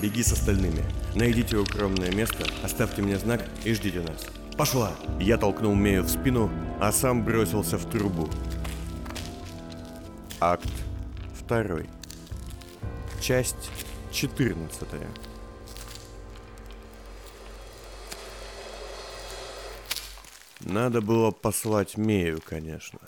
беги с остальными. Найдите укромное место, оставьте мне знак и ждите нас. Пошла! Я толкнул Мею в спину, а сам бросился в трубу. Акт второй. Часть четырнадцатая. Надо было послать Мею, конечно.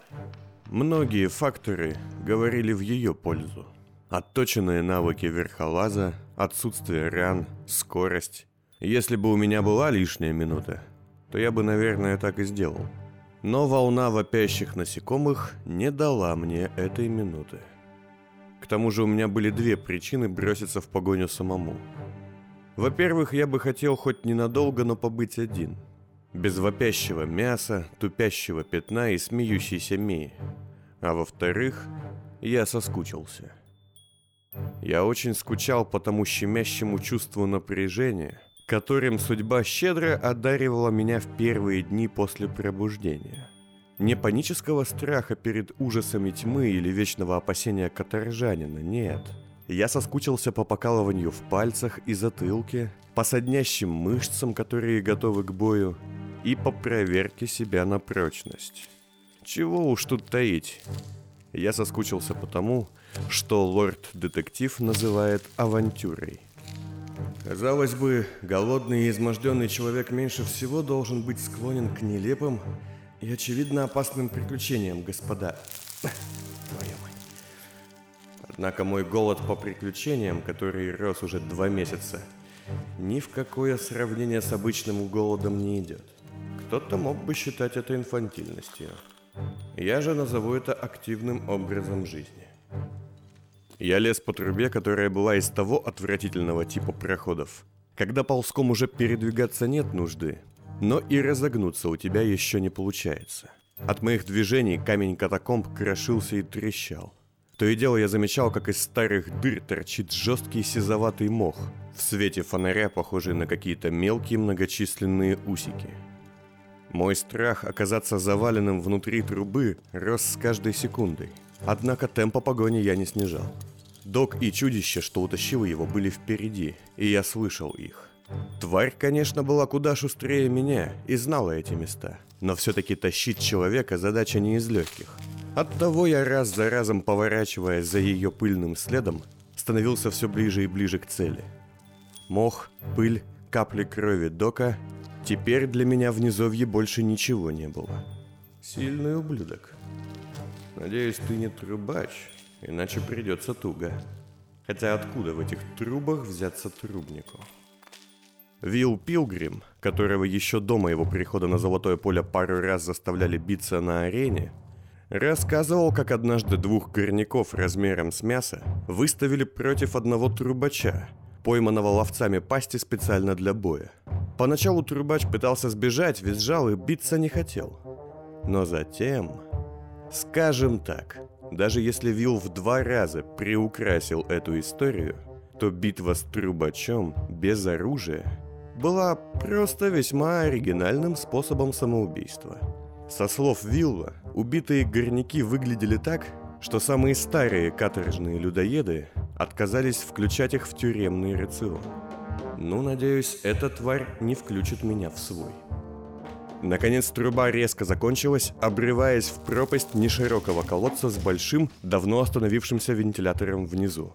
Многие факторы говорили в ее пользу. Отточенные навыки верхолаза, отсутствие ран, скорость. Если бы у меня была лишняя минута, то я бы, наверное, так и сделал. Но волна вопящих насекомых не дала мне этой минуты. К тому же у меня были две причины броситься в погоню самому. Во-первых, я бы хотел хоть ненадолго, но побыть один – без вопящего мяса, тупящего пятна и смеющейся Мии. А во-вторых, я соскучился. Я очень скучал по тому щемящему чувству напряжения, которым судьба щедро одаривала меня в первые дни после пробуждения. Не панического страха перед ужасами тьмы или вечного опасения каторжанина, нет. Я соскучился по покалыванию в пальцах и затылке, по соднящим мышцам, которые готовы к бою, и по проверке себя на прочность. Чего уж тут таить. Я соскучился потому, что лорд-детектив называет авантюрой. Казалось бы, голодный и изможденный человек меньше всего должен быть склонен к нелепым и очевидно опасным приключениям, господа. Однако мой голод по приключениям, который рос уже два месяца, ни в какое сравнение с обычным голодом не идет. Кто-то мог бы считать это инфантильностью. Я же назову это активным образом жизни. Я лез по трубе, которая была из того отвратительного типа проходов, когда ползком уже передвигаться нет нужды, но и разогнуться у тебя еще не получается. От моих движений камень катакомб крошился и трещал. То и дело я замечал, как из старых дыр торчит жесткий сизоватый мох, в свете фонаря похожий на какие-то мелкие многочисленные усики – мой страх оказаться заваленным внутри трубы рос с каждой секундой. Однако темпа погони я не снижал. Док и чудище, что утащило его, были впереди, и я слышал их. Тварь, конечно, была куда шустрее меня и знала эти места. Но все-таки тащить человека задача не из легких. Оттого я раз за разом, поворачивая за ее пыльным следом, становился все ближе и ближе к цели. Мох, пыль, капли крови Дока Теперь для меня в низовье больше ничего не было. Сильный ублюдок. Надеюсь, ты не трубач, иначе придется туго. Хотя откуда в этих трубах взяться трубнику? Вилл Пилгрим, которого еще до моего прихода на Золотое поле пару раз заставляли биться на арене, рассказывал, как однажды двух горняков размером с мясо выставили против одного трубача, пойманного ловцами пасти специально для боя. Поначалу трубач пытался сбежать, визжал и биться не хотел. Но затем, скажем так, даже если Вилл в два раза приукрасил эту историю, то битва с трубачом без оружия была просто весьма оригинальным способом самоубийства. Со слов Вилла, убитые горняки выглядели так, что самые старые каторжные людоеды отказались включать их в тюремный рацион. Ну, надеюсь, эта тварь не включит меня в свой. Наконец труба резко закончилась, обрываясь в пропасть неширокого колодца с большим, давно остановившимся вентилятором внизу.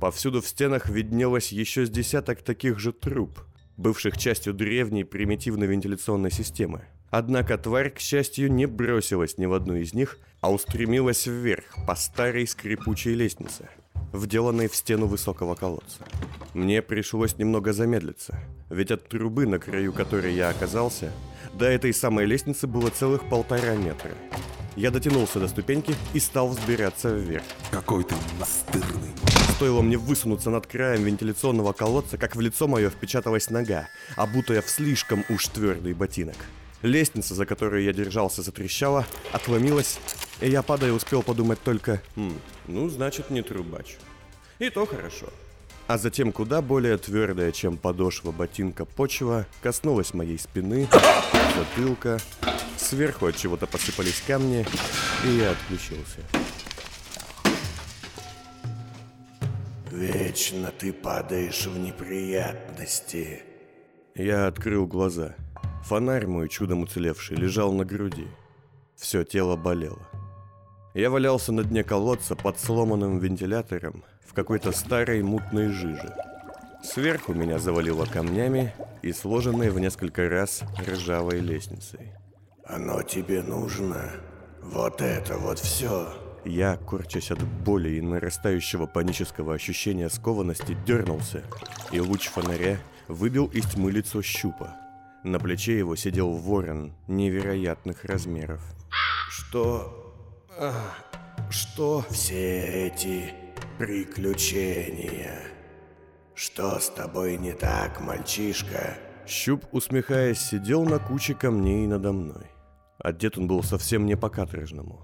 Повсюду в стенах виднелось еще с десяток таких же труб, бывших частью древней примитивной вентиляционной системы. Однако тварь, к счастью, не бросилась ни в одну из них, а устремилась вверх по старой скрипучей лестнице – вделанной в стену высокого колодца. Мне пришлось немного замедлиться, ведь от трубы, на краю которой я оказался, до этой самой лестницы было целых полтора метра. Я дотянулся до ступеньки и стал взбираться вверх. Какой ты настырный. Стоило мне высунуться над краем вентиляционного колодца, как в лицо мое впечаталась нога, обутая в слишком уж твердый ботинок. Лестница, за которую я держался, затрещала, отломилась, и я, падая, успел подумать только «Хм, ну, значит, не трубач». И то хорошо. А затем куда более твердая, чем подошва ботинка почва, коснулась моей спины, затылка, сверху от чего-то посыпались камни, и я отключился. Вечно ты падаешь в неприятности. Я открыл глаза. Фонарь мой, чудом уцелевший, лежал на груди. Все тело болело. Я валялся на дне колодца под сломанным вентилятором в какой-то старой мутной жиже. Сверху меня завалило камнями и сложенной в несколько раз ржавой лестницей. Оно тебе нужно? Вот это вот все. Я, корчась от боли и нарастающего панического ощущения скованности, дернулся, и луч фонаря выбил из тьмы лицо щупа. На плече его сидел ворон невероятных размеров. Что... Что? Все эти приключения. Что с тобой не так, мальчишка? Щуп, усмехаясь, сидел на куче камней надо мной. Одет он был совсем не по-каторжному.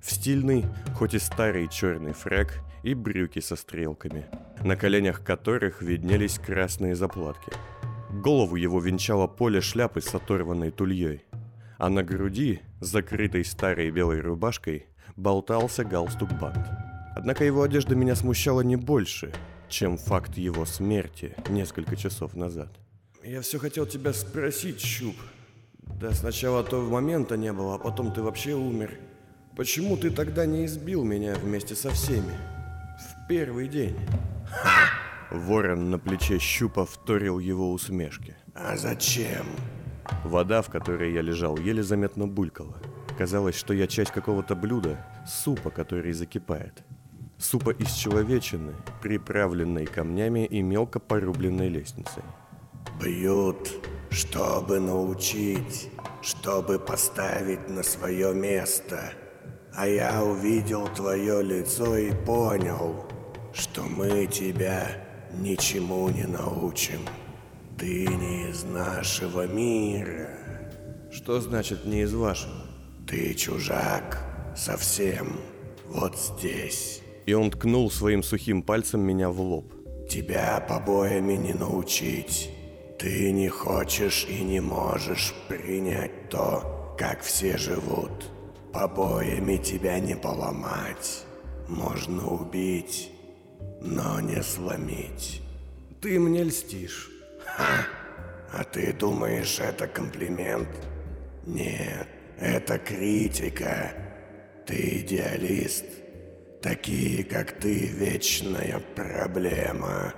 В стильный, хоть и старый черный фраг и брюки со стрелками, на коленях которых виднелись красные заплатки. Голову его венчало поле шляпы с оторванной тульей, а на груди, закрытой старой белой рубашкой, болтался галстук бант. Однако его одежда меня смущала не больше, чем факт его смерти несколько часов назад. «Я все хотел тебя спросить, Щуп. Да сначала того момента не было, а потом ты вообще умер. Почему ты тогда не избил меня вместе со всеми? В первый день?» Ворон на плече Щупа вторил его усмешке. «А зачем?» Вода, в которой я лежал, еле заметно булькала. Казалось, что я часть какого-то блюда, супа, который закипает. Супа из человечины, приправленной камнями и мелко порубленной лестницей. Бьют, чтобы научить, чтобы поставить на свое место. А я увидел твое лицо и понял, что мы тебя ничему не научим. Ты не из нашего мира. Что значит не из вашего? Ты чужак. Совсем. Вот здесь. И он ткнул своим сухим пальцем меня в лоб. Тебя побоями не научить. Ты не хочешь и не можешь принять то, как все живут. Побоями тебя не поломать. Можно убить, но не сломить. Ты мне льстишь. Ха! А ты думаешь, это комплимент? Нет, это критика. Ты идеалист. Такие, как ты, вечная проблема.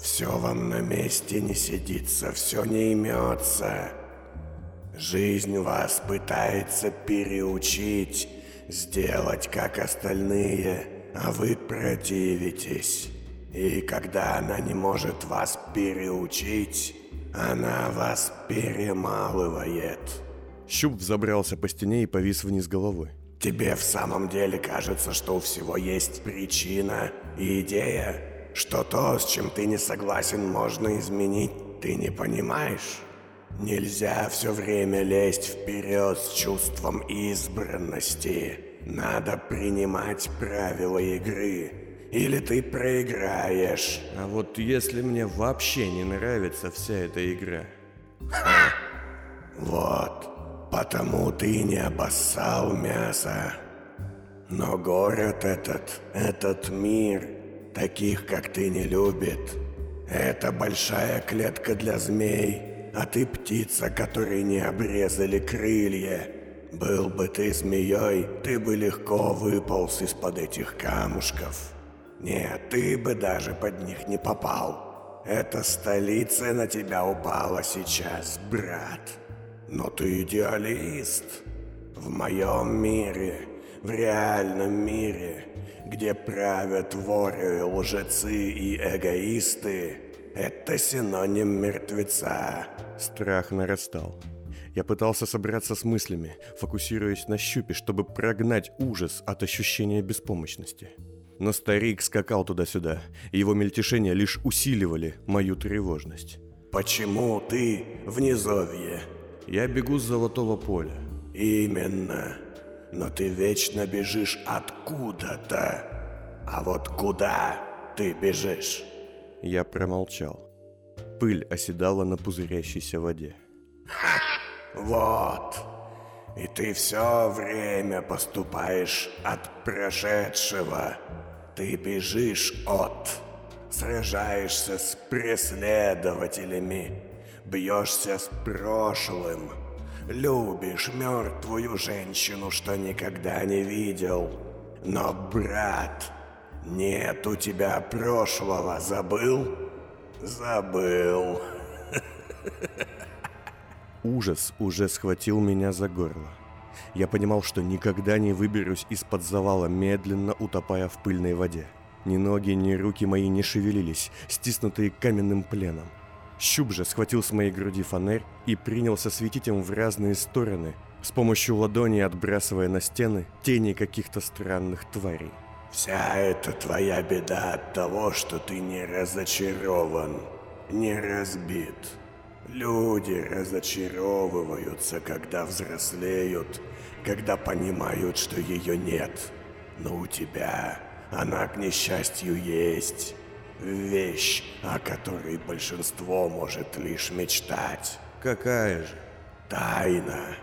Все вам на месте не сидится, все не имется. Жизнь вас пытается переучить, сделать как остальные, а вы противитесь. И когда она не может вас переучить, она вас перемалывает. Щуп взобрался по стене и повис вниз головой. Тебе в самом деле кажется, что у всего есть причина и идея? Что то, с чем ты не согласен, можно изменить? Ты не понимаешь? Нельзя все время лезть вперед с чувством избранности. Надо принимать правила игры или ты проиграешь. А вот если мне вообще не нравится вся эта игра. Ха! Вот, потому ты не обоссал мясо. Но город этот, этот мир, таких как ты не любит. Это большая клетка для змей, а ты птица, которой не обрезали крылья. Был бы ты змеей, ты бы легко выполз из-под этих камушков. Нет, ты бы даже под них не попал. Эта столица на тебя упала сейчас, брат. Но ты идеалист. В моем мире, в реальном мире, где правят воры, лжецы и эгоисты, это синоним мертвеца. Страх нарастал. Я пытался собраться с мыслями, фокусируясь на щупе, чтобы прогнать ужас от ощущения беспомощности. Но старик скакал туда-сюда, и его мельтешения лишь усиливали мою тревожность. «Почему ты в низовье?» «Я бегу с золотого поля». «Именно. Но ты вечно бежишь откуда-то. А вот куда ты бежишь?» Я промолчал. Пыль оседала на пузырящейся воде. «Ха! Вот!» И ты все время поступаешь от прошедшего. Ты бежишь от Сражаешься с преследователями, бьешься с прошлым, любишь мертвую женщину, что никогда не видел. Но, брат, нет у тебя прошлого, забыл? Забыл. Ужас уже схватил меня за горло. Я понимал, что никогда не выберусь из-под завала, медленно утопая в пыльной воде. Ни ноги, ни руки мои не шевелились, стиснутые каменным пленом. Щуп же схватил с моей груди фонарь и принялся светить им в разные стороны, с помощью ладони отбрасывая на стены тени каких-то странных тварей. Вся эта твоя беда от того, что ты не разочарован, не разбит. Люди разочаровываются, когда взрослеют, когда понимают, что ее нет. Но у тебя она, к несчастью, есть. Вещь, о которой большинство может лишь мечтать. Какая же? Тайна.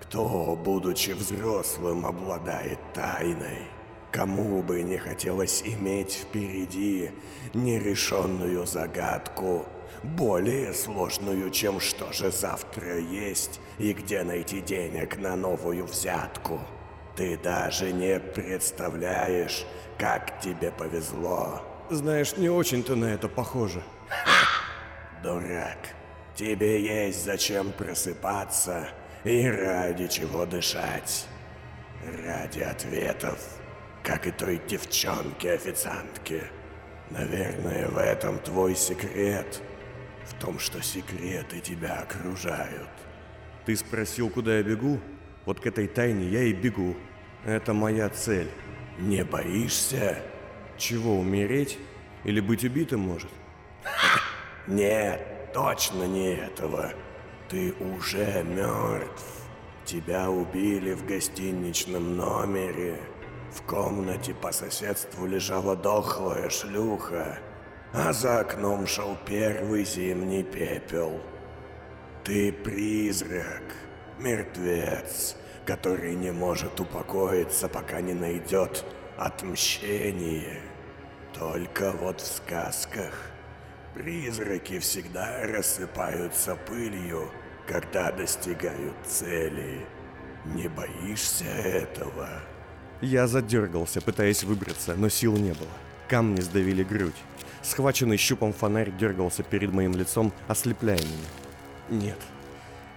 Кто, будучи взрослым, обладает тайной? Кому бы не хотелось иметь впереди нерешенную загадку, более сложную, чем что же завтра есть и где найти денег на новую взятку. Ты даже не представляешь, как тебе повезло. Знаешь, не очень-то на это похоже. Дурак, тебе есть зачем просыпаться и ради чего дышать. Ради ответов, как и той девчонке-официантке. Наверное, в этом твой секрет. В том, что секреты тебя окружают. Ты спросил, куда я бегу? Вот к этой тайне я и бегу. Это моя цель. Не боишься? Чего, умереть? Или быть убитым, может? Нет, точно не этого. Ты уже мертв. Тебя убили в гостиничном номере. В комнате по соседству лежала дохлая шлюха, а за окном шел первый зимний пепел. Ты призрак, мертвец, который не может упокоиться, пока не найдет отмщение. Только вот в сказках призраки всегда рассыпаются пылью, когда достигают цели. Не боишься этого? Я задергался, пытаясь выбраться, но сил не было. Камни сдавили грудь. Схваченный щупом фонарь дергался перед моим лицом, ослепляя меня. Нет,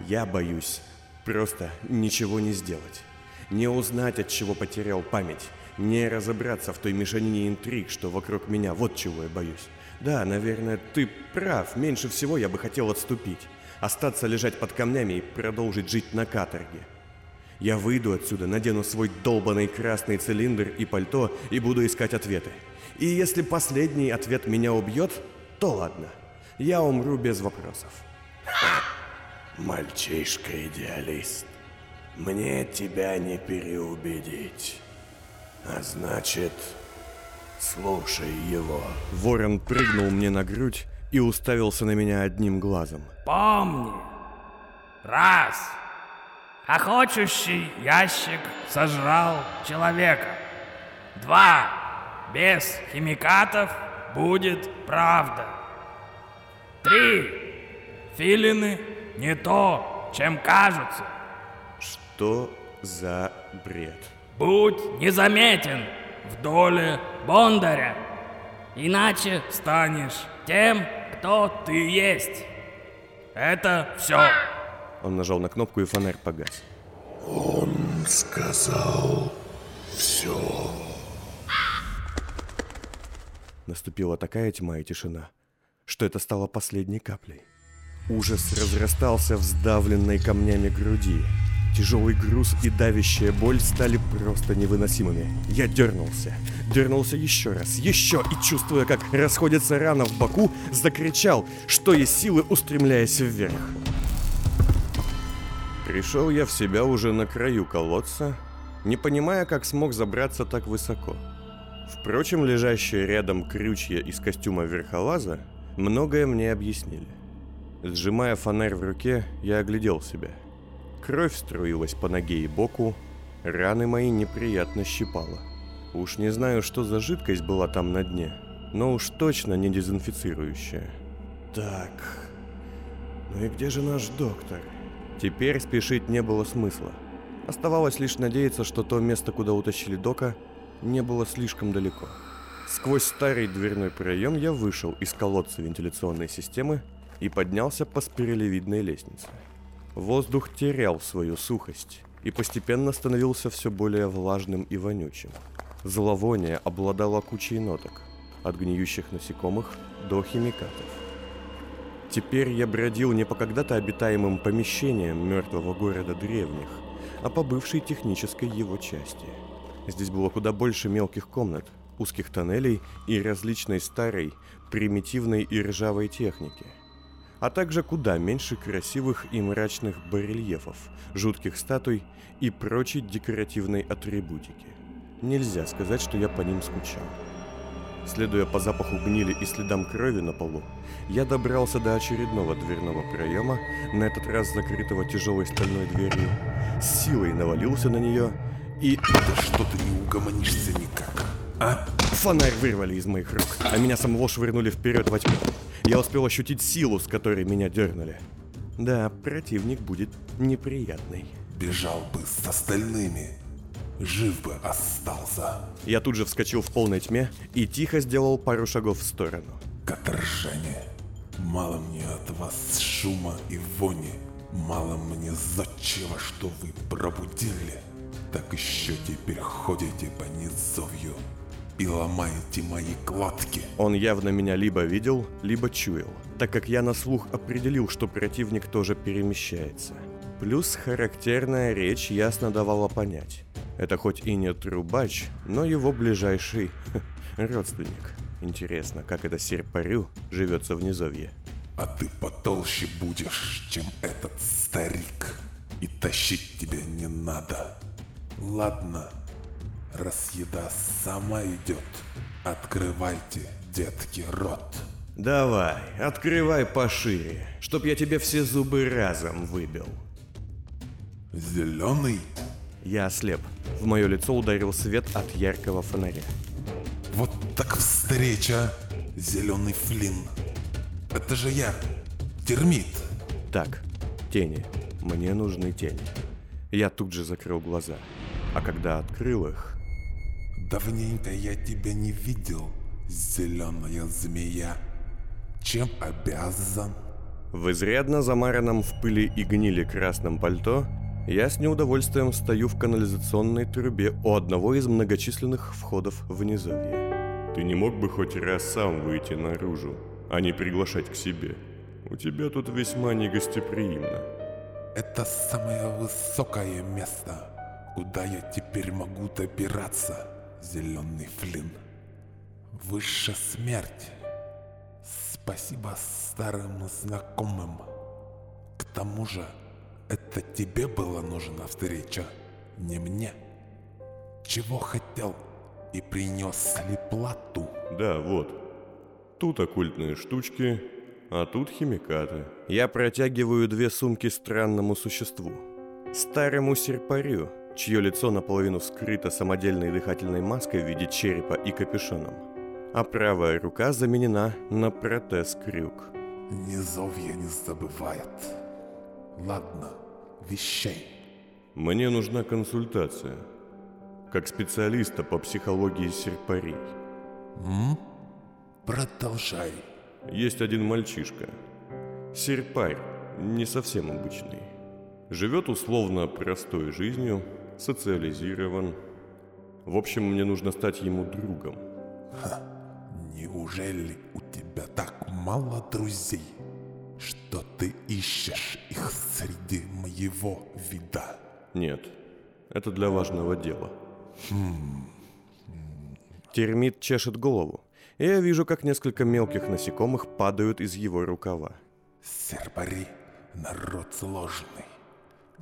я боюсь просто ничего не сделать. Не узнать, от чего потерял память. Не разобраться в той мешанине интриг, что вокруг меня. Вот чего я боюсь. Да, наверное, ты прав. Меньше всего я бы хотел отступить. Остаться лежать под камнями и продолжить жить на каторге. Я выйду отсюда, надену свой долбанный красный цилиндр и пальто и буду искать ответы. И если последний ответ меня убьет, то ладно. Я умру без вопросов. Мальчишка-идеалист, мне тебя не переубедить. А значит, слушай его. Ворон прыгнул мне на грудь и уставился на меня одним глазом. Помни. Раз. Охочущий ящик сожрал человека. Два. Без химикатов будет правда. Три. Филины не то, чем кажутся. Что за бред? Будь незаметен в доле Бондаря, иначе станешь тем, кто ты есть. Это все. Он нажал на кнопку и фонарь погас. Он сказал все. Наступила такая тьма и тишина, что это стало последней каплей. Ужас разрастался в сдавленной камнями груди. Тяжелый груз и давящая боль стали просто невыносимыми. Я дернулся. Дернулся еще раз, еще, и чувствуя, как расходится рана в боку, закричал, что есть силы, устремляясь вверх. Пришел я в себя уже на краю колодца, не понимая, как смог забраться так высоко. Впрочем, лежащие рядом крючья из костюма верхолаза многое мне объяснили. Сжимая фонарь в руке, я оглядел себя. Кровь струилась по ноге и боку, раны мои неприятно щипало. Уж не знаю, что за жидкость была там на дне, но уж точно не дезинфицирующее. Так, ну и где же наш доктор? Теперь спешить не было смысла. Оставалось лишь надеяться, что то место, куда утащили Дока, не было слишком далеко. Сквозь старый дверной проем я вышел из колодца вентиляционной системы и поднялся по спиралевидной лестнице. Воздух терял свою сухость и постепенно становился все более влажным и вонючим. Зловоние обладало кучей ноток, от гниющих насекомых до химикатов. Теперь я бродил не по когда-то обитаемым помещениям мертвого города древних, а по бывшей технической его части. Здесь было куда больше мелких комнат, узких тоннелей и различной старой, примитивной и ржавой техники. А также куда меньше красивых и мрачных барельефов, жутких статуй и прочей декоративной атрибутики. Нельзя сказать, что я по ним скучал. Следуя по запаху гнили и следам крови на полу, я добрался до очередного дверного проема, на этот раз закрытого тяжелой стальной дверью, с силой навалился на нее и... Да что ты не угомонишься никак, а? Фонарь вырвали из моих рук, а меня самого швырнули вперед во тьму. Я успел ощутить силу, с которой меня дернули. Да, противник будет неприятный. Бежал бы с остальными, жив бы остался. Я тут же вскочил в полной тьме и тихо сделал пару шагов в сторону. Каторжане, мало мне от вас шума и вони, мало мне зодчего, что вы пробудили, так еще теперь ходите по низовью и ломаете мои кладки. Он явно меня либо видел, либо чуял, так как я на слух определил, что противник тоже перемещается. Плюс характерная речь ясно давала понять. Это хоть и не трубач, но его ближайший родственник. Интересно, как это серпарю живется в низовье. А ты потолще будешь, чем этот старик. И тащить тебя не надо. Ладно, раз еда сама идет, открывайте, детки, рот. Давай, открывай пошире, чтоб я тебе все зубы разом выбил. Зеленый? Я ослеп. В мое лицо ударил свет от яркого фонаря. Вот так встреча, зеленый флин. Это же я, термит. Так, тени. Мне нужны тени. Я тут же закрыл глаза. А когда открыл их... Давненько я тебя не видел, зеленая змея. Чем обязан? В изрядно замаранном в пыли и гнили красном пальто я с неудовольствием стою в канализационной трубе у одного из многочисленных входов в низовье. Ты не мог бы хоть раз сам выйти наружу, а не приглашать к себе? У тебя тут весьма негостеприимно. Это самое высокое место, куда я теперь могу добираться, зеленый флин. Высшая смерть. Спасибо старым знакомым. К тому же, это тебе была нужна встреча, не мне. Чего хотел и принес ли плату? Да, вот. Тут оккультные штучки, а тут химикаты. Я протягиваю две сумки странному существу. Старому серпарю, чье лицо наполовину скрыто самодельной дыхательной маской в виде черепа и капюшоном. А правая рука заменена на протез-крюк. Низовье не забывает. Ладно, вещей. Мне нужна консультация. Как специалиста по психологии серпарей. М? Продолжай. Есть один мальчишка. Серпарь, не совсем обычный. Живет условно простой жизнью, социализирован. В общем, мне нужно стать ему другом. Неужели у тебя так мало друзей, что ты ищешь их среди моего вида? Нет, это для важного дела. Термит чешет голову, и я вижу, как несколько мелких насекомых падают из его рукава. Сербари – народ сложный,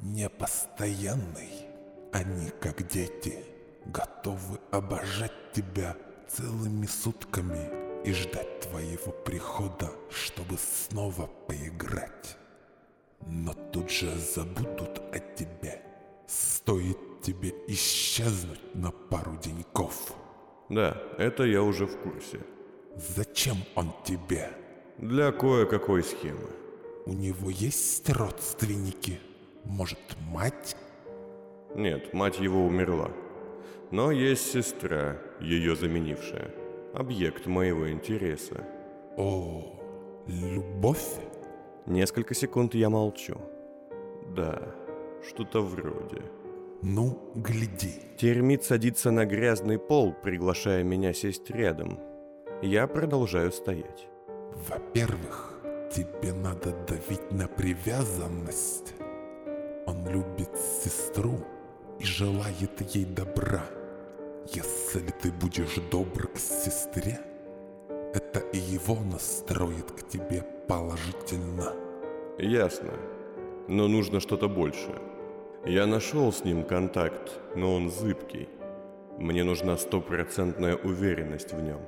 непостоянный. Они, как дети, готовы обожать тебя целыми сутками и ждать твоего прихода, чтобы снова поиграть. Но тут же забудут о тебе. Стоит тебе исчезнуть на пару деньков. Да, это я уже в курсе. Зачем он тебе? Для кое-какой схемы. У него есть родственники? Может, мать? Нет, мать его умерла. Но есть сестра, ее заменившая. Объект моего интереса. О, любовь? Несколько секунд я молчу. Да, что-то вроде. Ну, гляди. Термит садится на грязный пол, приглашая меня сесть рядом. Я продолжаю стоять. Во-первых, тебе надо давить на привязанность. Он любит сестру и желает ей добра. Если ты будешь добр к сестре, это и его настроит к тебе положительно. Ясно. Но нужно что-то большее. Я нашел с ним контакт, но он зыбкий. Мне нужна стопроцентная уверенность в нем.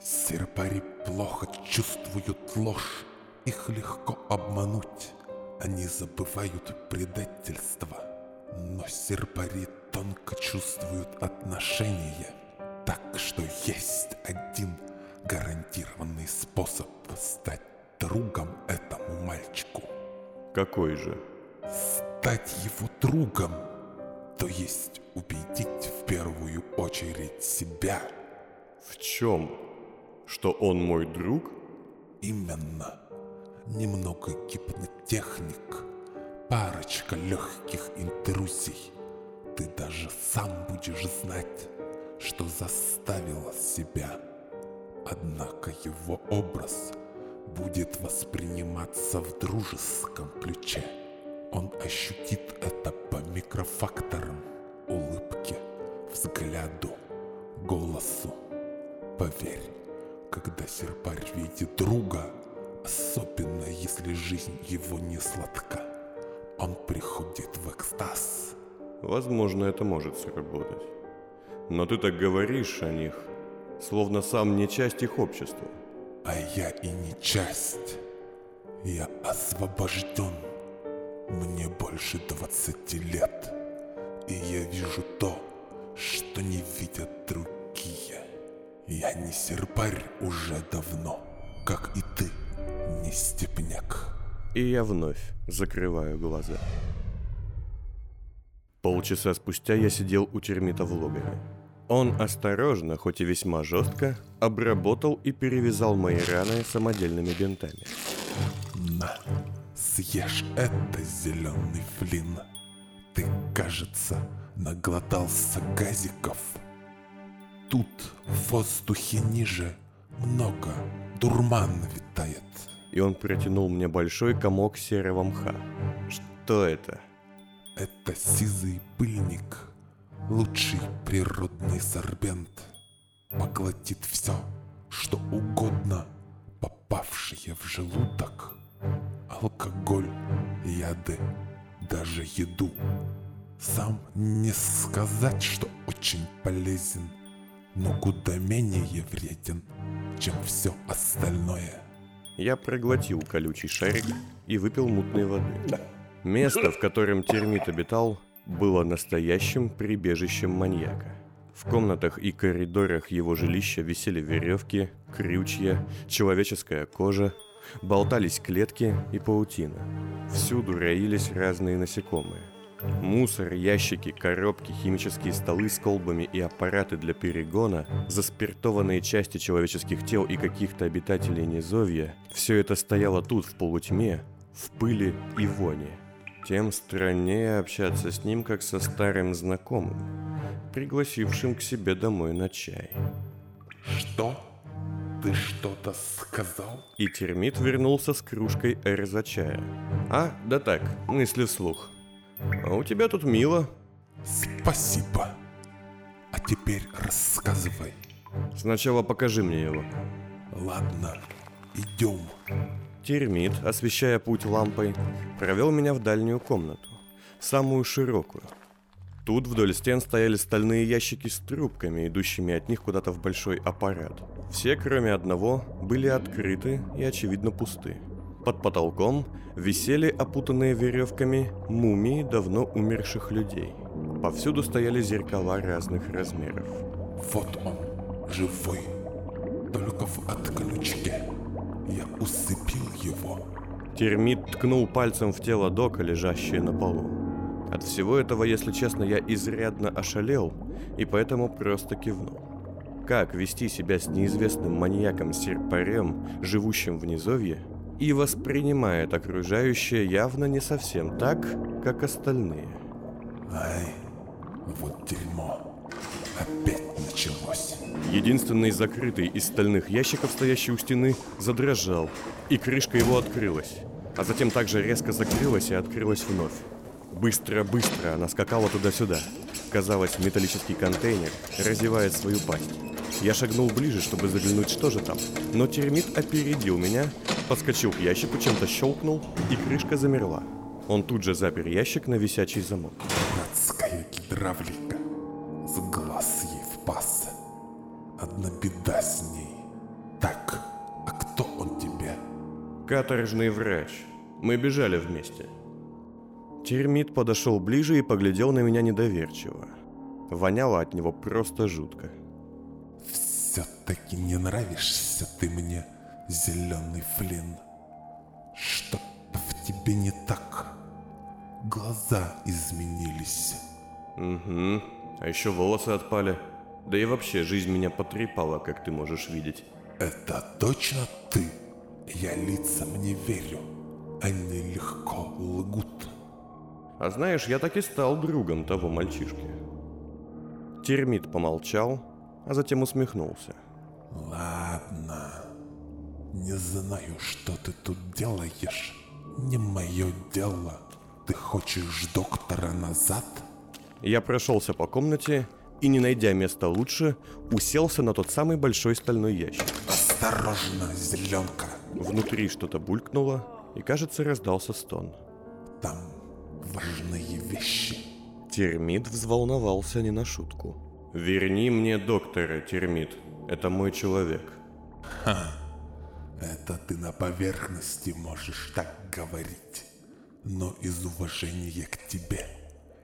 Серпари плохо чувствуют ложь. Их легко обмануть. Они забывают предательство. Но серпари тонко чувствуют отношения. Так что есть один гарантированный способ стать другом этому мальчику. Какой же? Стать его другом, то есть убедить в первую очередь себя. В чем? Что он мой друг? Именно. Немного гипнотехник, парочка легких интрузий. Ты даже сам будешь знать, что заставила себя. Однако его образ будет восприниматься в дружеском ключе. Он ощутит это по микрофакторам, улыбке, взгляду, голосу. Поверь, когда серпарь видит друга, особенно если жизнь его не сладка, он приходит в экстаз. Возможно, это может сработать. Но ты так говоришь о них, словно сам не часть их общества. А я и не часть. Я освобожден. Мне больше 20 лет. И я вижу то, что не видят другие. Я не серпарь уже давно, как и ты, не степняк. И я вновь закрываю глаза. Полчаса спустя я сидел у термита в логове. Он осторожно, хоть и весьма жестко, обработал и перевязал мои раны самодельными бинтами. На, съешь это, зеленый флин. Ты, кажется, наглотался газиков. Тут в воздухе ниже много дурман витает. И он протянул мне большой комок серого мха. Что это? Это сизый пыльник, лучший природный сорбент. Поглотит все, что угодно, попавшее в желудок. Алкоголь, яды, даже еду. Сам не сказать, что очень полезен, но куда менее вреден, чем все остальное. Я проглотил колючий шарик и выпил мутной воды. Место, в котором термит обитал, было настоящим прибежищем маньяка. В комнатах и коридорах его жилища висели веревки, крючья, человеческая кожа, болтались клетки и паутина. Всюду роились разные насекомые. Мусор, ящики, коробки, химические столы с колбами и аппараты для перегона, заспиртованные части человеческих тел и каких-то обитателей низовья – все это стояло тут в полутьме, в пыли и воне. Тем страннее общаться с ним, как со старым знакомым, пригласившим к себе домой на чай. Что? Ты что-то сказал? И термит вернулся с кружкой эрза чая. А, да так, мысли вслух. А у тебя тут мило. Спасибо. А теперь рассказывай. Сначала покажи мне его. Ладно, идем. Термит, освещая путь лампой, провел меня в дальнюю комнату, самую широкую. Тут вдоль стен стояли стальные ящики с трубками, идущими от них куда-то в большой аппарат. Все, кроме одного, были открыты и, очевидно, пусты. Под потолком висели опутанные веревками мумии давно умерших людей. Повсюду стояли зеркала разных размеров. Вот он, живой. только в отключке. Я усыпил его. Термит ткнул пальцем в тело Дока, лежащее на полу. От всего этого, если честно, я изрядно ошалел, и поэтому просто кивнул. Как вести себя с неизвестным маньяком-серпарем, живущим в низовье, и воспринимает окружающее явно не совсем так, как остальные. Ай, вот дерьмо. Опять началось. Единственный закрытый из стальных ящиков, стоящий у стены, задрожал, и крышка его открылась, а затем также резко закрылась и открылась вновь. Быстро-быстро она скакала туда-сюда. Казалось, металлический контейнер разевает свою пасть. Я шагнул ближе, чтобы заглянуть, что же там. Но термит опередил меня, подскочил к ящику, чем-то щелкнул, и крышка замерла. Он тут же запер ящик на висячий замок. Адская гидравлика. С глаз ей впас. Одна беда с ней. Так, а кто он тебе? Каторжный врач. Мы бежали вместе. Термит подошел ближе и поглядел на меня недоверчиво. Воняло от него просто жутко. Все-таки не нравишься ты мне, зеленый флин. Что-то в тебе не так. Глаза изменились. Угу. А еще волосы отпали. Да и вообще жизнь меня потрепала, как ты можешь видеть. Это точно ты? Я лицам не верю. Они легко лгут. А знаешь, я так и стал другом того мальчишки. Термит помолчал, а затем усмехнулся. Ладно. Не знаю, что ты тут делаешь. Не мое дело. Ты хочешь доктора назад? Я прошелся по комнате и, не найдя места лучше, уселся на тот самый большой стальной ящик. Осторожно, зеленка. Внутри что-то булькнуло, и, кажется, раздался стон. Там важные вещи. Термит взволновался не на шутку. «Верни мне доктора, Термит. Это мой человек». Это ты на поверхности можешь так говорить. Но из уважения к тебе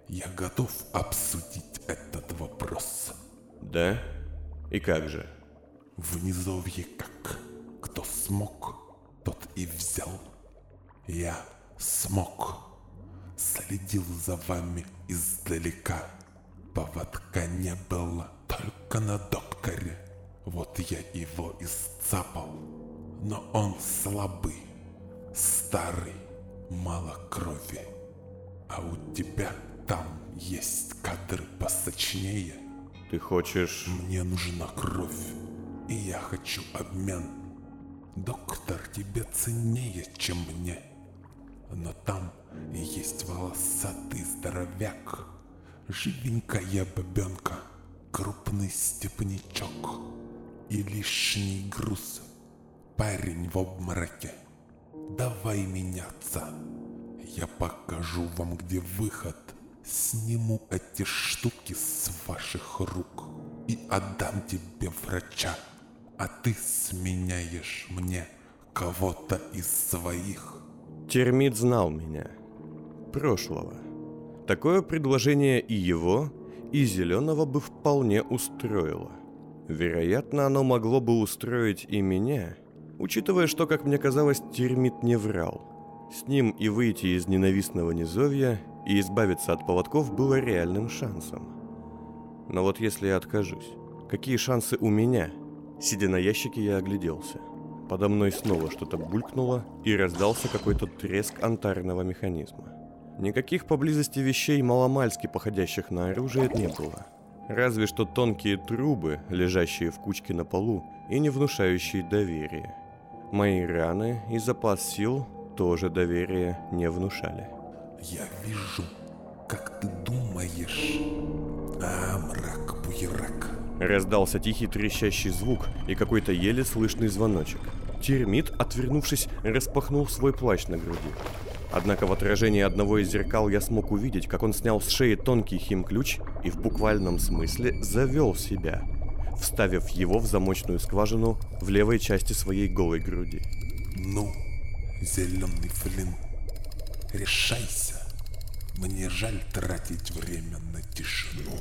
я готов обсудить этот вопрос. «Да? И как же?» В низовье как? Кто смог, тот и взял. Я смог. Следил за вами издалека. Поводка не было, только на докторе. Вот я его исцапал. Но он слабый, старый, мало крови. А у тебя там есть кадры посочнее. Ты хочешь... Мне нужна кровь, и я хочу обмен. Доктор тебе ценнее, чем мне. Но там есть волосатый здоровяк, живенькая бабенка, крупный степнячок и лишний груз. Парень в обмороке. Давай меняться. Я покажу вам, где выход. Сниму эти штуки с ваших рук и отдам тебе врача. А ты сменяешь мне кого-то из своих. Термит знал меня. Прошлого. Такое предложение и его, и Зеленого бы вполне устроило. Вероятно, оно могло бы устроить и меня, учитывая, что, как мне казалось, Термит не врал. С ним и выйти из ненавистного низовья, и избавиться от поводков было реальным шансом. Но вот если я откажусь, какие шансы у меня? Сидя на ящике, я огляделся. Подо мной снова что-то булькнуло, и раздался какой-то треск антарного механизма. Никаких поблизости вещей маломальски походящих на оружие не было. Разве что тонкие трубы, лежащие в кучке на полу и не внушающие доверия. Мои раны и запас сил тоже доверия не внушали. Я вижу, как ты думаешь. А, мрак, буерак. Раздался тихий трещащий звук и какой-то еле слышный звоночек. Термит, отвернувшись, распахнул свой плащ на груди. Однако в отражении одного из зеркал я смог увидеть, как он снял с шеи тонкий хим-ключ и в буквальном смысле завел себя, вставив его в замочную скважину в левой части своей голой груди. Ну, зеленый флин, решайся. Мне жаль тратить время на тишину.